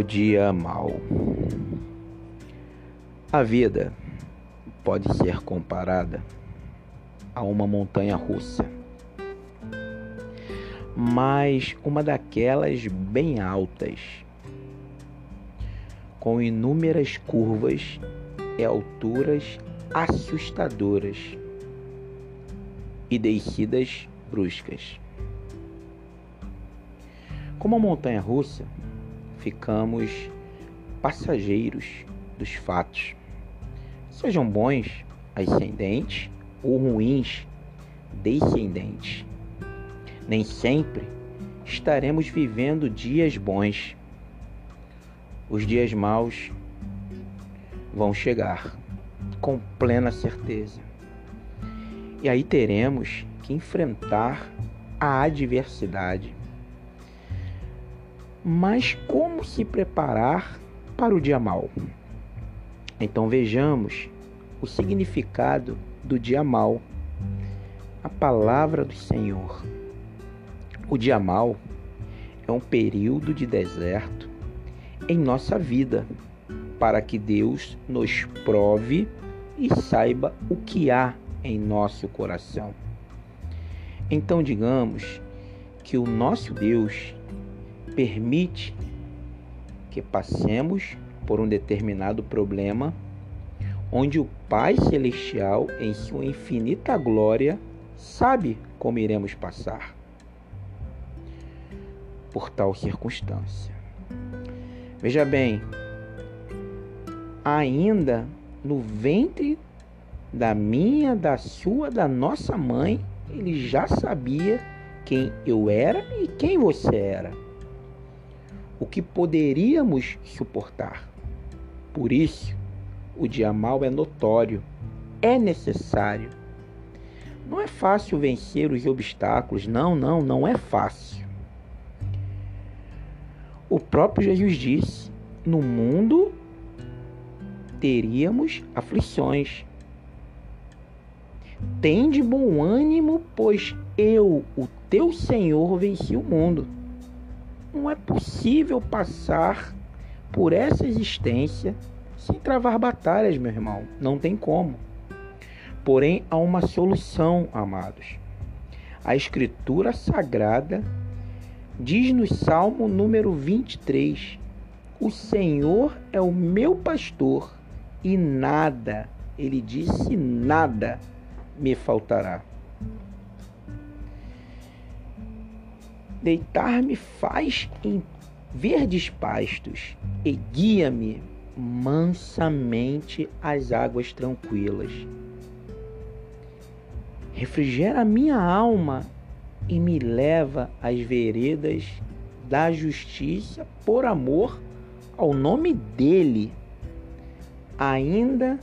O dia mal. A vida pode ser comparada a uma montanha russa, mas uma daquelas bem altas, com inúmeras curvas e alturas assustadoras e descidas bruscas. Como a montanha russa, ficamos passageiros dos fatos, sejam bons, ascendentes, ou ruins, descendentes. Nem sempre estaremos vivendo dias bons. Os dias maus vão chegar, com plena certeza. E aí teremos que enfrentar a adversidade. Mas como se preparar para o dia mau? Então vejamos o significado do dia mau. A palavra do Senhor. O dia mau é um período de deserto em nossa vida, para que Deus nos prove e saiba o que há em nosso coração. Então, digamos que o nosso Deus permite que passemos por um determinado problema, onde o Pai Celestial, em sua infinita glória, sabe como iremos passar por tal circunstância. Veja bem, ainda no ventre da minha, da sua, da nossa mãe, ele já sabia quem eu era e quem você era o que poderíamos suportar. Por isso, o dia mal é notório, é necessário. Não é fácil vencer os obstáculos, não, não, não é fácil. O próprio Jesus disse: no mundo teríamos aflições. Tem de bom ânimo, pois eu, o teu Senhor, venci o mundo. Não é possível passar por essa existência sem travar batalhas, meu irmão. Não tem como. Porém, há uma solução, amados. A Escritura Sagrada diz no Salmo número 23: O Senhor é o meu pastor e nada, ele disse nada, me faltará. Deitar-me faz em verdes pastos e guia-me mansamente às águas tranquilas. Refrigera minha alma e me leva às veredas da justiça por amor ao nome dele. Ainda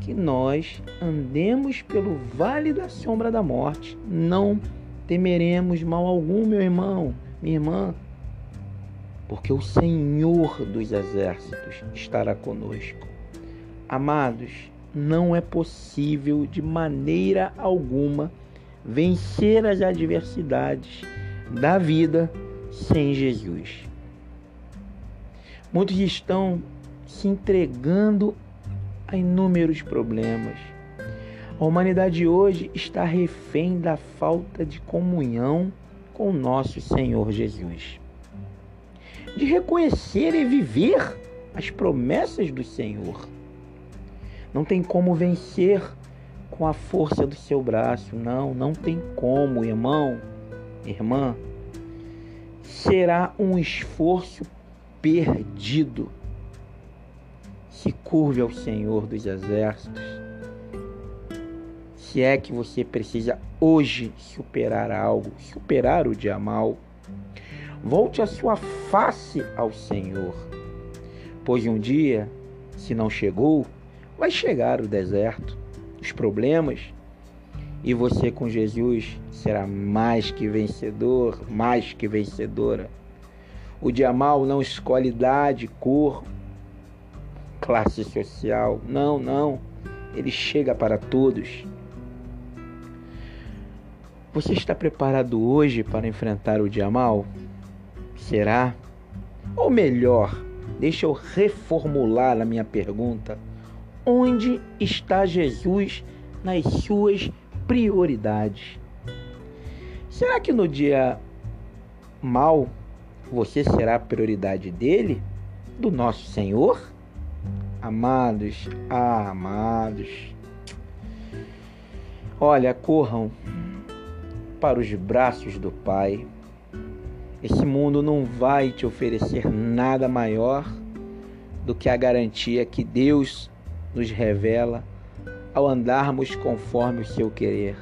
que nós andemos pelo vale da sombra da morte, não temeremos mal algum, meu irmão, minha irmã, porque o Senhor dos exércitos estará conosco. Amados, não é possível de maneira alguma vencer as adversidades da vida sem Jesus. Muitos estão se entregando a inúmeros problemas a humanidade hoje está refém da falta de comunhão com nosso Senhor Jesus. De reconhecer e viver as promessas do Senhor. Não tem como vencer com a força do seu braço, não, não tem como, irmão, irmã. Será um esforço perdido. Se curve ao Senhor dos exércitos se é que você precisa hoje superar algo, superar o dia mal, volte a sua face ao Senhor, pois um dia, se não chegou, vai chegar o deserto, os problemas, e você com Jesus será mais que vencedor, mais que vencedora. O dia mal não escolhe idade, cor, classe social, não, não. Ele chega para todos. Você está preparado hoje para enfrentar o dia mal? Será? Ou melhor, Deixa eu reformular a minha pergunta. Onde está Jesus nas suas prioridades? Será que no dia mal você será a prioridade dele, do nosso Senhor? Amados, amados. Olha, corram para os braços do Pai. Esse mundo não vai te oferecer nada maior do que a garantia que Deus nos revela ao andarmos conforme o seu querer.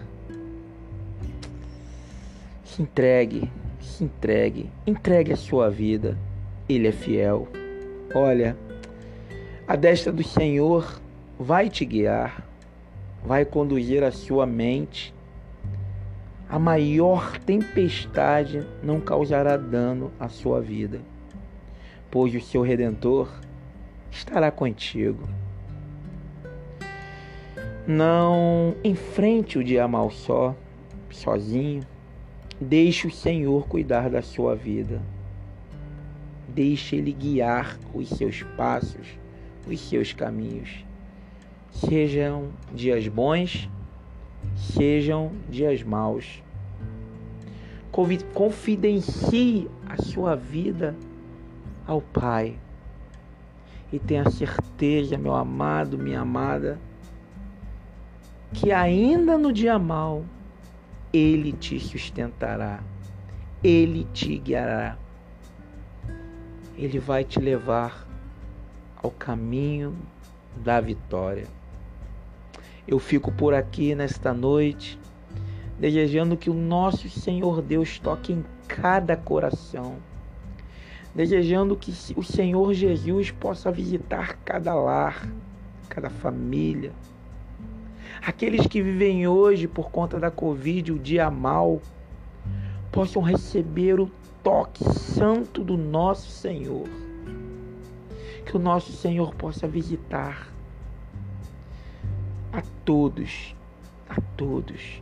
Se entregue, se entregue, entregue a sua vida. Ele é fiel. Olha, a destra do Senhor vai te guiar, vai conduzir a sua mente. A maior tempestade não causará dano à sua vida, pois o seu redentor estará contigo. Não enfrente o dia mal só, sozinho. Deixe o Senhor cuidar da sua vida. Deixe Ele guiar os seus passos, os seus caminhos. Sejam dias bons, sejam dias maus. Confidencie a sua vida ao Pai. E tenha certeza, meu amado, minha amada, que ainda no dia mau, Ele te sustentará, Ele te guiará, Ele vai te levar ao caminho da vitória. Eu fico por aqui nesta noite, desejando que o nosso Senhor Deus toque em cada coração, desejando que o Senhor Jesus possa visitar cada lar, cada família aqueles que vivem hoje por conta da Covid, o dia mal, possam receber o toque santo do nosso Senhor. Que o nosso Senhor possa visitar a todos, a todos,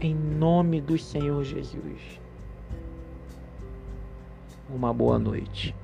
em nome do Senhor Jesus. Uma boa noite.